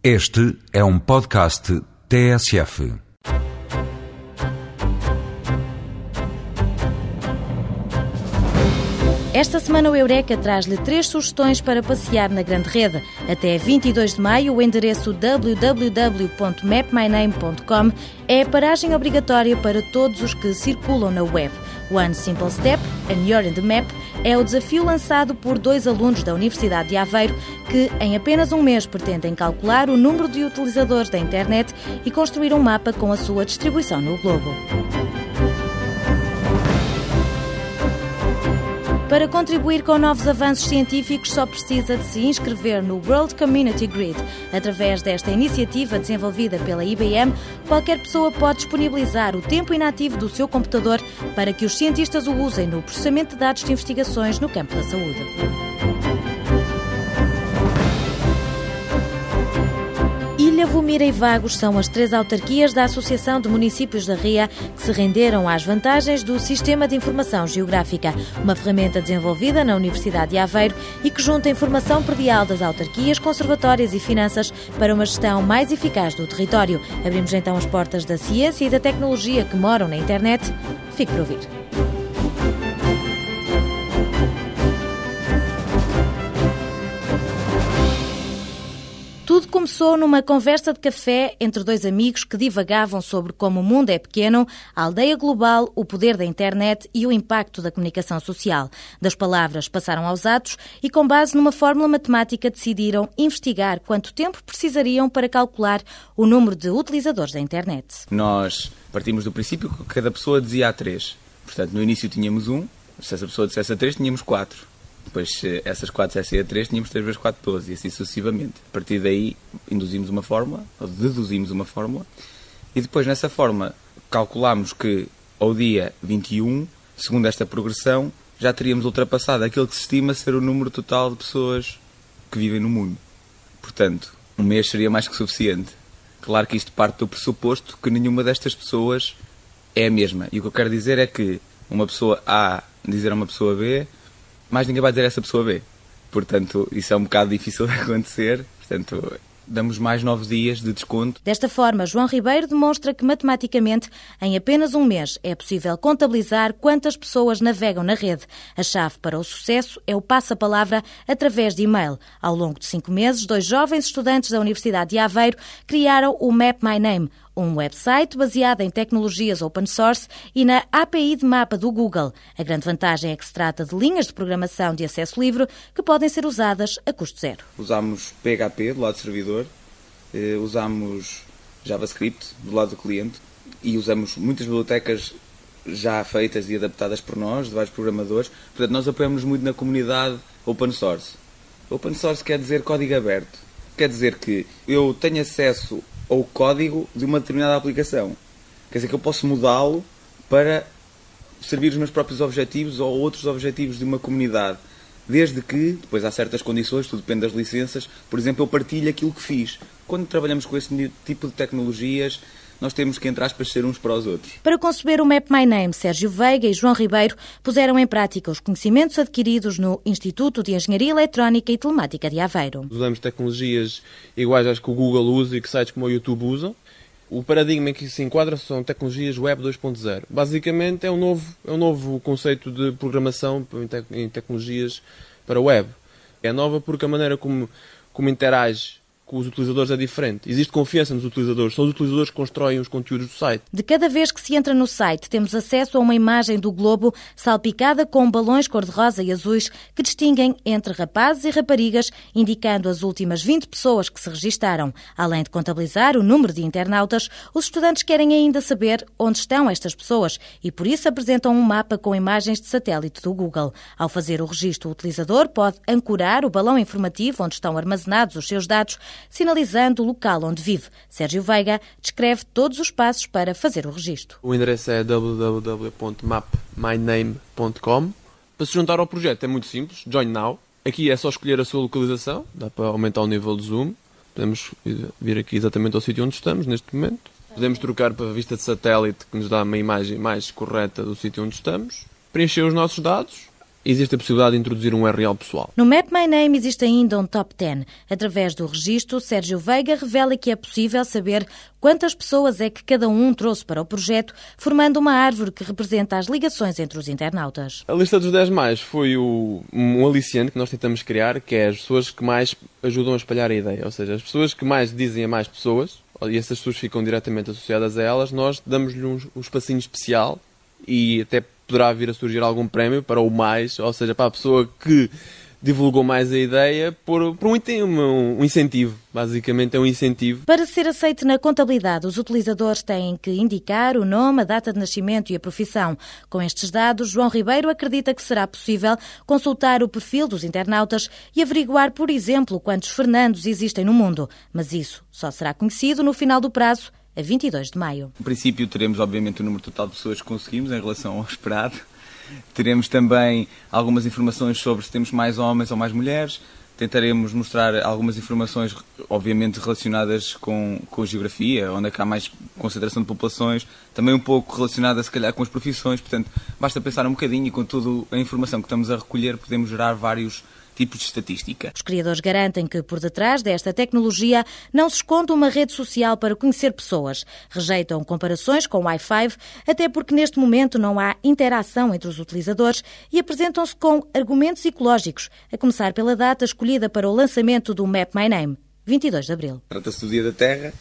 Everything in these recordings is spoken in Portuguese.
Este é um podcast TSF. Esta semana o Eureka traz-lhe três sugestões para passear na grande rede. Até 22 de maio, o endereço www.mapmyname.com é a paragem obrigatória para todos os que circulam na web. One Simple Step and You're in the Map é o desafio lançado por dois alunos da Universidade de Aveiro que, em apenas um mês, pretendem calcular o número de utilizadores da internet e construir um mapa com a sua distribuição no globo. Para contribuir com novos avanços científicos, só precisa de se inscrever no World Community Grid. Através desta iniciativa desenvolvida pela IBM, qualquer pessoa pode disponibilizar o tempo inativo do seu computador para que os cientistas o usem no processamento de dados de investigações no campo da saúde. Ilha, Vomira e Vagos são as três autarquias da Associação de Municípios da Ria que se renderam às vantagens do Sistema de Informação Geográfica, uma ferramenta desenvolvida na Universidade de Aveiro e que junta informação predial das autarquias, conservatórias e finanças para uma gestão mais eficaz do território. Abrimos então as portas da ciência e da tecnologia que moram na internet. Fique por ouvir. Começou numa conversa de café entre dois amigos que divagavam sobre como o mundo é pequeno, a aldeia global, o poder da internet e o impacto da comunicação social. Das palavras passaram aos atos e, com base numa fórmula matemática, decidiram investigar quanto tempo precisariam para calcular o número de utilizadores da internet. Nós partimos do princípio que cada pessoa dizia a três. Portanto, no início tínhamos um, se essa pessoa dissesse a três, tínhamos quatro. Depois, essas 4 dissessem a 3, tínhamos 3 vezes 4, 12, e assim sucessivamente. A partir daí, induzimos uma fórmula, ou deduzimos uma fórmula, e depois, nessa fórmula, calculámos que ao dia 21, segundo esta progressão, já teríamos ultrapassado aquilo que se estima ser o número total de pessoas que vivem no mundo. Portanto, um mês seria mais que suficiente. Claro que isto parte do pressuposto que nenhuma destas pessoas é a mesma. E o que eu quero dizer é que uma pessoa A dizer a uma pessoa B mais ninguém vai dizer essa pessoa B. Portanto, isso é um bocado difícil de acontecer. Portanto, damos mais nove dias de desconto. Desta forma, João Ribeiro demonstra que matematicamente, em apenas um mês, é possível contabilizar quantas pessoas navegam na rede. A chave para o sucesso é o passa-palavra através de e-mail. Ao longo de cinco meses, dois jovens estudantes da Universidade de Aveiro criaram o Map My Name, um website baseado em tecnologias open source e na API de mapa do Google. A grande vantagem é que se trata de linhas de programação de acesso livre que podem ser usadas a custo zero. Usamos PHP do lado do servidor, eh, usamos JavaScript do lado do cliente e usamos muitas bibliotecas já feitas e adaptadas por nós, de vários programadores. Portanto, nós apoiamos muito na comunidade open source. Open source quer dizer código aberto. Quer dizer que eu tenho acesso ou código de uma determinada aplicação. Quer dizer que eu posso mudá-lo para servir os meus próprios objetivos ou outros objetivos de uma comunidade. Desde que, depois há certas condições, tudo depende das licenças, por exemplo, eu partilho aquilo que fiz. Quando trabalhamos com esse tipo de tecnologias, nós temos que, entre aspas, ser uns para os outros. Para conceber o Map My Name, Sérgio Veiga e João Ribeiro puseram em prática os conhecimentos adquiridos no Instituto de Engenharia Eletrónica e Telemática de Aveiro. Usamos tecnologias iguais às que o Google usa e que sites como o YouTube usam. O paradigma em que se enquadra são tecnologias Web 2.0. Basicamente é um, novo, é um novo conceito de programação em tecnologias para web. É nova porque a maneira como, como interage com os utilizadores é diferente. Existe confiança nos utilizadores. São os utilizadores que constroem os conteúdos do site. De cada vez que se entra no site, temos acesso a uma imagem do globo salpicada com balões cor-de-rosa e azuis que distinguem entre rapazes e raparigas, indicando as últimas 20 pessoas que se registaram. Além de contabilizar o número de internautas, os estudantes querem ainda saber onde estão estas pessoas e por isso apresentam um mapa com imagens de satélite do Google. Ao fazer o registro, o utilizador pode ancorar o balão informativo onde estão armazenados os seus dados sinalizando o local onde vive. Sérgio Veiga descreve todos os passos para fazer o registro. O endereço é www.mapmyname.com. Para se juntar ao projeto é muito simples, join now. Aqui é só escolher a sua localização, dá para aumentar o nível de zoom. Podemos vir aqui exatamente ao sítio onde estamos neste momento. Podemos trocar para a vista de satélite que nos dá uma imagem mais correta do sítio onde estamos. Preencher os nossos dados existe a possibilidade de introduzir um URL pessoal. No Map My Name existe ainda um top 10. Através do registro, Sérgio Veiga revela que é possível saber quantas pessoas é que cada um trouxe para o projeto, formando uma árvore que representa as ligações entre os internautas. A lista dos 10 mais foi o, um aliciante que nós tentamos criar, que é as pessoas que mais ajudam a espalhar a ideia. Ou seja, as pessoas que mais dizem a mais pessoas, e essas pessoas ficam diretamente associadas a elas, nós damos-lhe um, um espacinho especial e até poderá vir a surgir algum prémio para o mais, ou seja, para a pessoa que divulgou mais a ideia por, por um, um, incentivo. Basicamente é um incentivo. Para ser aceite na contabilidade, os utilizadores têm que indicar o nome, a data de nascimento e a profissão. Com estes dados, João Ribeiro acredita que será possível consultar o perfil dos internautas e averiguar, por exemplo, quantos Fernandos existem no mundo. Mas isso só será conhecido no final do prazo a 22 de maio. No princípio, teremos, obviamente, o número total de pessoas que conseguimos em relação ao esperado. Teremos também algumas informações sobre se temos mais homens ou mais mulheres. Tentaremos mostrar algumas informações, obviamente, relacionadas com, com a geografia, onde é que há mais concentração de populações, também um pouco relacionada, se calhar, com as profissões. Portanto, basta pensar um bocadinho e com toda a informação que estamos a recolher, podemos gerar vários tipos de estatística. Os criadores garantem que por detrás desta tecnologia não se esconde uma rede social para conhecer pessoas. Rejeitam comparações com o i5, até porque neste momento não há interação entre os utilizadores e apresentam-se com argumentos ecológicos, a começar pela data escolhida para o lançamento do Map My Name, 22 de abril. Trata-se do Dia da Terra,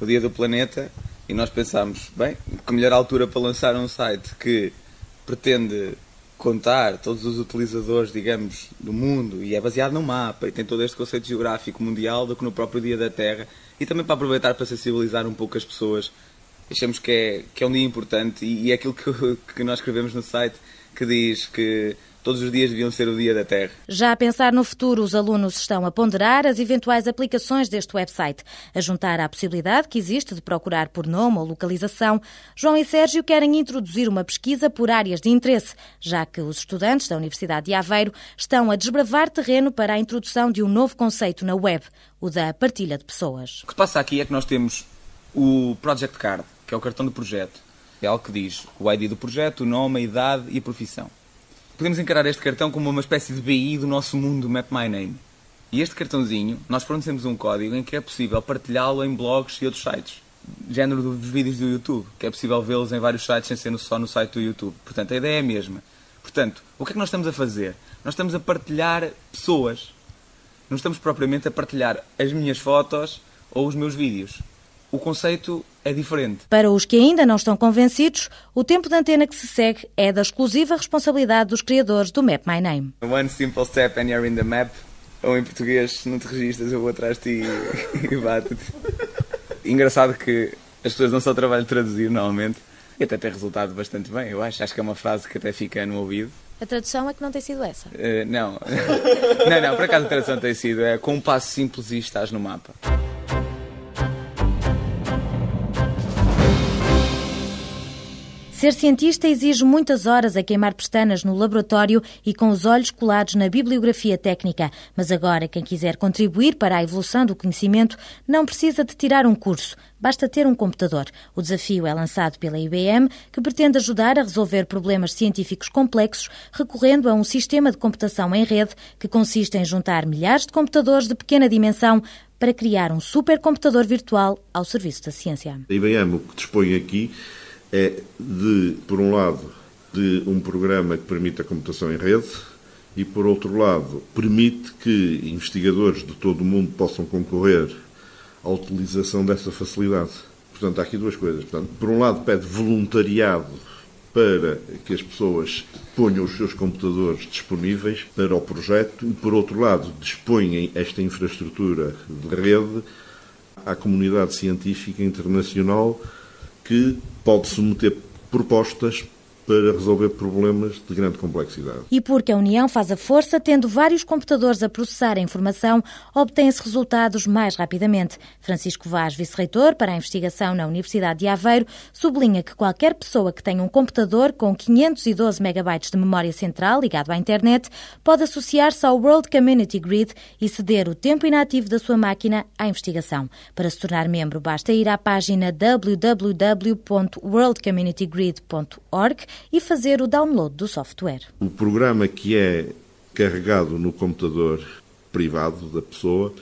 o Dia do Planeta, e nós pensámos, bem, que melhor altura para lançar um site que pretende contar todos os utilizadores, digamos, do mundo e é baseado no mapa e tem todo este conceito geográfico mundial do que no próprio Dia da Terra e também para aproveitar para sensibilizar um pouco as pessoas. Achamos que é, que é um dia importante e, e é aquilo que, que nós escrevemos no site que diz que todos os dias deviam ser o Dia da Terra. Já a pensar no futuro, os alunos estão a ponderar as eventuais aplicações deste website, a juntar à possibilidade que existe de procurar por nome ou localização. João e Sérgio querem introduzir uma pesquisa por áreas de interesse, já que os estudantes da Universidade de Aveiro estão a desbravar terreno para a introdução de um novo conceito na web, o da partilha de pessoas. O que passa aqui é que nós temos o Project Card, que é o cartão do projeto. É algo que diz o ID do projeto, o nome, a idade e a profissão podemos encarar este cartão como uma espécie de BI do nosso mundo Map My Name. E este cartãozinho, nós fornecemos um código em que é possível partilhá-lo em blogs e outros sites. Género dos vídeos do YouTube, que é possível vê-los em vários sites sem ser só no site do YouTube. Portanto, a ideia é a mesma. Portanto, o que é que nós estamos a fazer? Nós estamos a partilhar pessoas. Não estamos propriamente a partilhar as minhas fotos ou os meus vídeos o conceito é diferente. Para os que ainda não estão convencidos, o tempo de antena que se segue é da exclusiva responsabilidade dos criadores do Map My Name. One simple step and you're in the map. Ou em português, se não te registras, eu vou atrás de ti e bato-te. Engraçado que as pessoas não só trabalham de traduzir normalmente, e até tem resultado bastante bem, eu acho. Acho que é uma frase que até fica no ouvido. A tradução é que não tem sido essa? Uh, não. não, não, por acaso a tradução tem sido. É com um passo simples e estás no mapa. Ser cientista exige muitas horas a queimar pestanas no laboratório e com os olhos colados na bibliografia técnica. Mas agora, quem quiser contribuir para a evolução do conhecimento não precisa de tirar um curso, basta ter um computador. O desafio é lançado pela IBM, que pretende ajudar a resolver problemas científicos complexos recorrendo a um sistema de computação em rede que consiste em juntar milhares de computadores de pequena dimensão para criar um supercomputador virtual ao serviço da ciência. A IBM o que dispõe aqui é de, por um lado, de um programa que permite a computação em rede e, por outro lado, permite que investigadores de todo o mundo possam concorrer à utilização dessa facilidade. Portanto, há aqui duas coisas. Portanto, por um lado, pede voluntariado para que as pessoas ponham os seus computadores disponíveis para o projeto e, por outro lado, dispõem esta infraestrutura de rede à comunidade científica internacional que pode submeter propostas para resolver problemas de grande complexidade. E porque a União faz a força, tendo vários computadores a processar a informação, obtém-se resultados mais rapidamente. Francisco Vaz, vice-reitor para a investigação na Universidade de Aveiro, sublinha que qualquer pessoa que tenha um computador com 512 megabytes de memória central ligado à internet pode associar-se ao World Community Grid e ceder o tempo inativo da sua máquina à investigação. Para se tornar membro, basta ir à página www.worldcommunitygrid.org e fazer o download do software. O programa que é carregado no computador privado da pessoa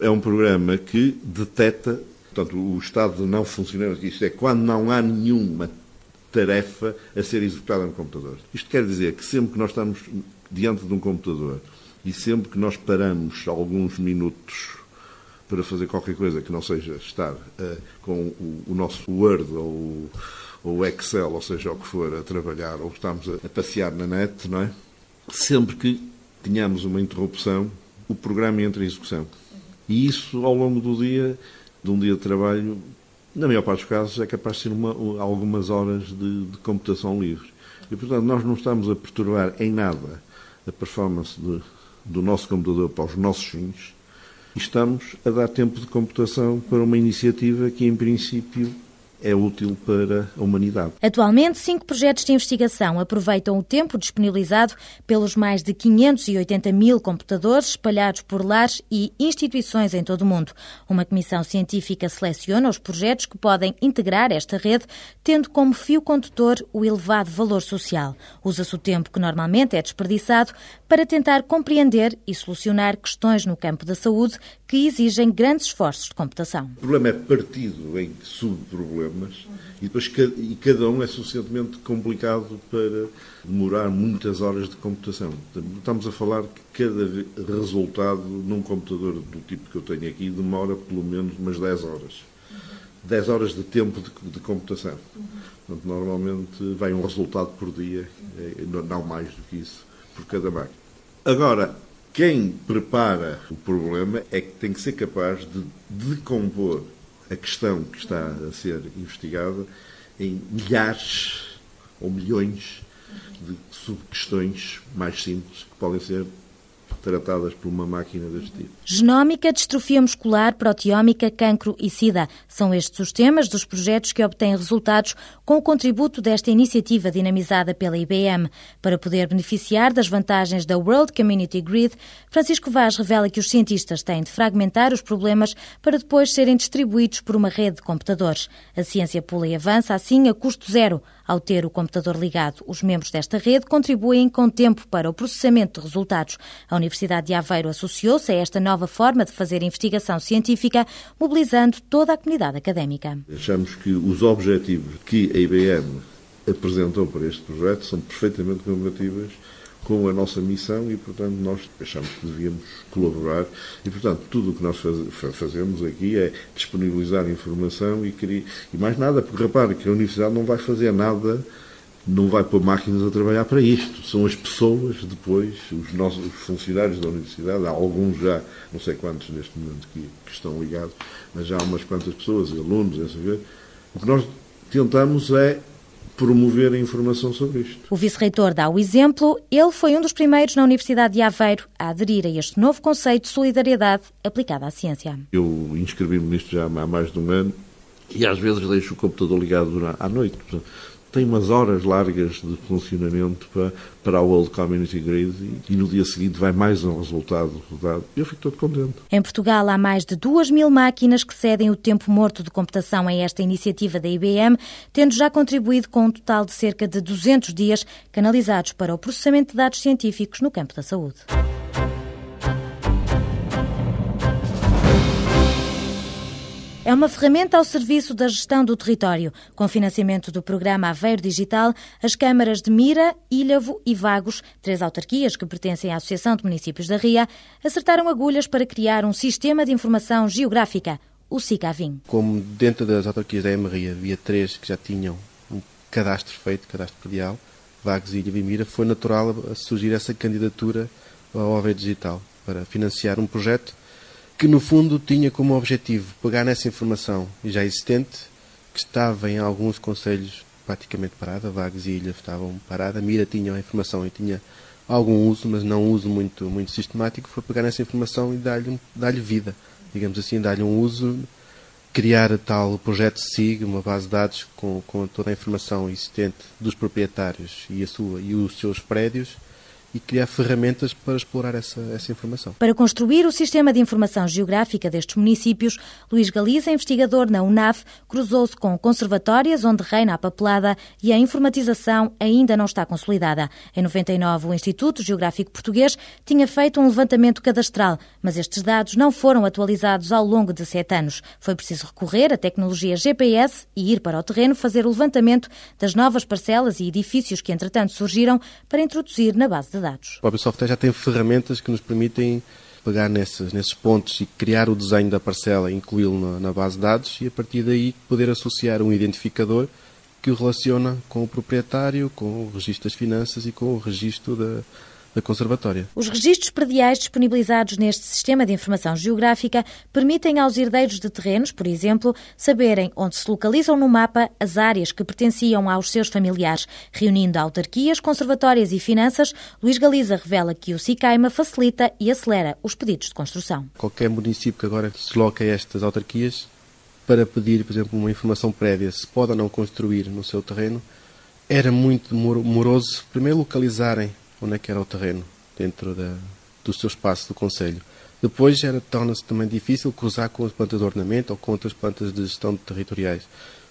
é um programa que detecta portanto, o estado de não funcionamento, isto é, quando não há nenhuma tarefa a ser executada no computador. Isto quer dizer que sempre que nós estamos diante de um computador e sempre que nós paramos alguns minutos para fazer qualquer coisa que não seja estar uh, com o, o, nosso Word ou o Excel, ou seja, o que for, a trabalhar ou estamos a, a passear na net, não é? Sempre que tenhamos uma interrupção, o programa entra em execução. E isso, ao longo do dia, de um dia de trabalho, na maior parte dos casos, é capaz de ser uma, algumas horas de, de, computação livre. E, portanto, nós não estamos a perturbar em nada a performance de, do nosso computador para os nossos fins. Estamos a dar tempo de computação para uma iniciativa que, em princípio, é útil para a humanidade. Atualmente, cinco projetos de investigação aproveitam o tempo disponibilizado pelos mais de 580 mil computadores espalhados por lares e instituições em todo o mundo. Uma comissão científica seleciona os projetos que podem integrar esta rede, tendo como fio condutor o elevado valor social. Usa-se o tempo que normalmente é desperdiçado para tentar compreender e solucionar questões no campo da saúde que exigem grandes esforços de computação. O problema é partido em subproblemas e depois e cada um é suficientemente complicado para demorar muitas horas de computação. Estamos a falar que cada resultado num computador do tipo que eu tenho aqui demora pelo menos umas 10 horas. 10 horas de tempo de, de computação. Portanto, normalmente vai um resultado por dia, eh, não mais do que isso, por cada máquina. Agora, quem prepara o problema é que tem que ser capaz de decompor a questão que está a ser investigada em milhares ou milhões de subquestões mais simples que podem ser tratadas por uma máquina deste tipo. Genómica, distrofia muscular, proteómica, cancro e SIDA. São estes os temas dos projetos que obtêm resultados com o contributo desta iniciativa dinamizada pela IBM. Para poder beneficiar das vantagens da World Community Grid, Francisco Vaz revela que os cientistas têm de fragmentar os problemas para depois serem distribuídos por uma rede de computadores. A ciência pula e avança assim a custo zero. Ao ter o computador ligado, os membros desta rede contribuem com tempo para o processamento de resultados. A Universidade de Aveiro associou-se a esta nova forma de fazer investigação científica, mobilizando toda a comunidade académica. Achamos que os objetivos que a IBM apresentou para este projeto são perfeitamente compatíveis com a nossa missão e, portanto, nós achamos que devíamos colaborar e, portanto, tudo o que nós faz, fazemos aqui é disponibilizar informação e, querer, e mais nada, porque repare que a Universidade não vai fazer nada, não vai pôr máquinas a trabalhar para isto. São as pessoas depois, os nossos funcionários da Universidade, há alguns já, não sei quantos neste momento que, que estão ligados, mas já há umas quantas pessoas, alunos, é saber. O que nós tentamos é promover a informação sobre isto. O vice-reitor dá o exemplo. Ele foi um dos primeiros na Universidade de Aveiro a aderir a este novo conceito de solidariedade aplicada à ciência. Eu inscrevi-me nisto já há mais de um ano e às vezes deixo o computador ligado à noite tem umas horas largas de funcionamento para, para a World Community Grid e, e no dia seguinte vai mais um resultado rodado. Eu fico todo contente. Em Portugal há mais de duas mil máquinas que cedem o tempo morto de computação a esta iniciativa da IBM, tendo já contribuído com um total de cerca de 200 dias canalizados para o processamento de dados científicos no campo da saúde. É uma ferramenta ao serviço da gestão do território. Com financiamento do programa Aveiro Digital, as câmaras de Mira, Ilhavo e Vagos, três autarquias que pertencem à Associação de Municípios da Ria, acertaram agulhas para criar um sistema de informação geográfica, o SICAVIM. Como dentro das autarquias da Emerria havia três que já tinham um cadastro feito, cadastro predial, Vagos, Ilhavo e Mira, foi natural surgir essa candidatura ao Aveiro Digital para financiar um projeto que no fundo tinha como objetivo pegar nessa informação já existente, que estava em alguns conselhos praticamente parada, Vagos e Ilha estavam parada, Mira tinha a informação e tinha algum uso, mas não um uso muito, muito sistemático, foi pegar nessa informação e dar-lhe dar vida, digamos assim, dar-lhe um uso, criar tal projeto SIG, uma base de dados com, com toda a informação existente dos proprietários e, a sua, e os seus prédios, e criar ferramentas para explorar essa, essa informação. Para construir o sistema de informação geográfica destes municípios, Luís Galiza, investigador na UNAF, cruzou-se com conservatórias onde reina a papelada e a informatização ainda não está consolidada. Em 99, o Instituto Geográfico Português tinha feito um levantamento cadastral, mas estes dados não foram atualizados ao longo de sete anos. Foi preciso recorrer à tecnologia GPS e ir para o terreno fazer o levantamento das novas parcelas e edifícios que, entretanto, surgiram para introduzir na base de dados. O próprio software já tem ferramentas que nos permitem pegar nesses, nesses pontos e criar o desenho da parcela, incluí-lo na, na, base de dados e a partir daí poder associar um identificador que o relaciona com o proprietário, com o registro das finanças e com o registro da, da Conservatória. Os registros prediais disponibilizados neste sistema de informação geográfica permitem aos herdeiros de terrenos, por exemplo, saberem onde se localizam no mapa as áreas que pertenciam aos seus familiares. Reunindo autarquias, conservatórias e finanças, Luís Galiza revela que o SICAIMA facilita e acelera os pedidos de construção. Qualquer município que agora se a estas autarquias para pedir, por exemplo, uma informação prévia se pode ou não construir no seu terreno, era muito moroso primeiro localizarem onde é que era o terreno dentro da, do seu espaço do Conselho. Depois torna-se também difícil cruzar com as plantas de ornamento ou com outras plantas de gestão territoriais.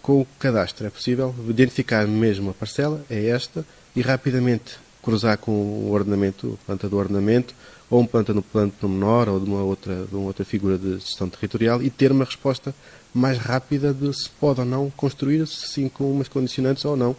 Com o cadastro é possível identificar mesmo a parcela, é esta, e rapidamente cruzar com o ornamento, planta do ornamento, ou um planta no plano menor ou de uma outra, de uma outra figura de gestão territorial e ter uma resposta mais rápida de se pode ou não construir, sim com umas condicionantes ou não,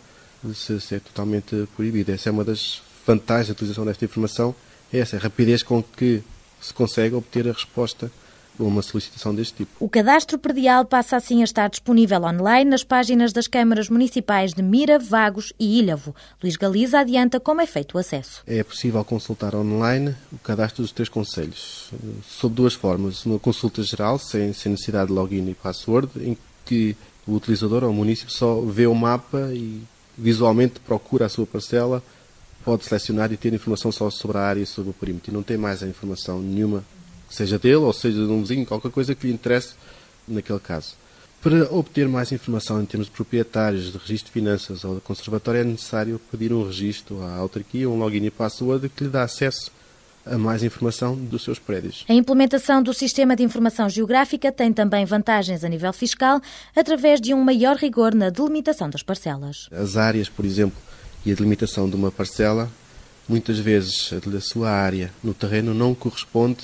se, se é totalmente proibido. Essa é uma das vantagem da utilização desta informação é essa, a rapidez com que se consegue obter a resposta a uma solicitação deste tipo. O cadastro predial passa assim a estar disponível online nas páginas das câmaras municipais de Mira, Vagos e Ilhavo. Luís Galiza adianta como é feito o acesso. É possível consultar online o cadastro dos três conselhos, sob duas formas. Uma consulta geral, sem, sem necessidade de login e password, em que o utilizador ou o município só vê o mapa e visualmente procura a sua parcela pode selecionar e ter informação só sobre a área e sobre o perímetro. E não tem mais a informação nenhuma, seja dele ou seja de um vizinho, qualquer coisa que lhe interesse naquele caso. Para obter mais informação em termos de proprietários, de registro de finanças ou de conservatório, é necessário pedir um registro à autarquia, um login e password que lhe dá acesso a mais informação dos seus prédios. A implementação do sistema de informação geográfica tem também vantagens a nível fiscal, através de um maior rigor na delimitação das parcelas. As áreas, por exemplo, e a delimitação de uma parcela, muitas vezes a sua área no terreno não corresponde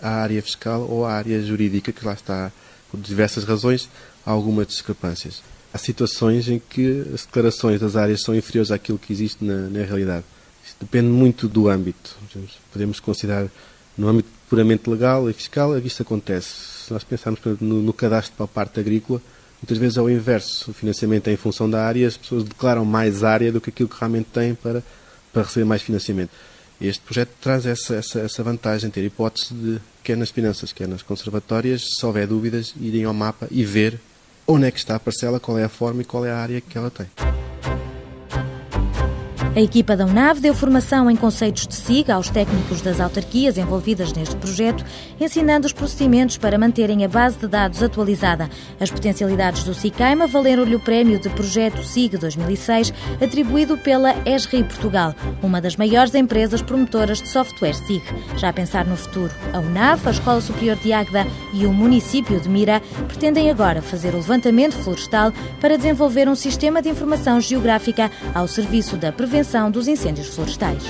à área fiscal ou à área jurídica, que lá está, por diversas razões, há algumas discrepâncias. Há situações em que as declarações das áreas são inferiores àquilo que existe na, na realidade. Isto depende muito do âmbito. Podemos considerar no âmbito puramente legal e fiscal, isto acontece. Se nós pensarmos no, no cadastro para a parte agrícola, Muitas vezes é o inverso. O financiamento é em função da área, as pessoas declaram mais área do que aquilo que realmente têm para, para receber mais financiamento. Este projeto traz essa, essa, essa vantagem, ter hipótese de, quer nas finanças, quer nas conservatórias, se houver dúvidas, irem ao mapa e ver onde é que está a parcela, qual é a forma e qual é a área que ela tem. A equipa da UNAV deu formação em conceitos de SIGA aos técnicos das autarquias envolvidas neste projeto, ensinando os procedimentos para manterem a base de dados atualizada. As potencialidades do SICAIMA valeram-lhe o prémio de Projeto SIG 2006, atribuído pela ESRI Portugal, uma das maiores empresas promotoras de software SIG. Já a pensar no futuro, a UNAV, a Escola Superior de Águeda e o município de Mira pretendem agora fazer o levantamento florestal para desenvolver um sistema de informação geográfica ao serviço da prevenção prevenção dos incêndios florestais.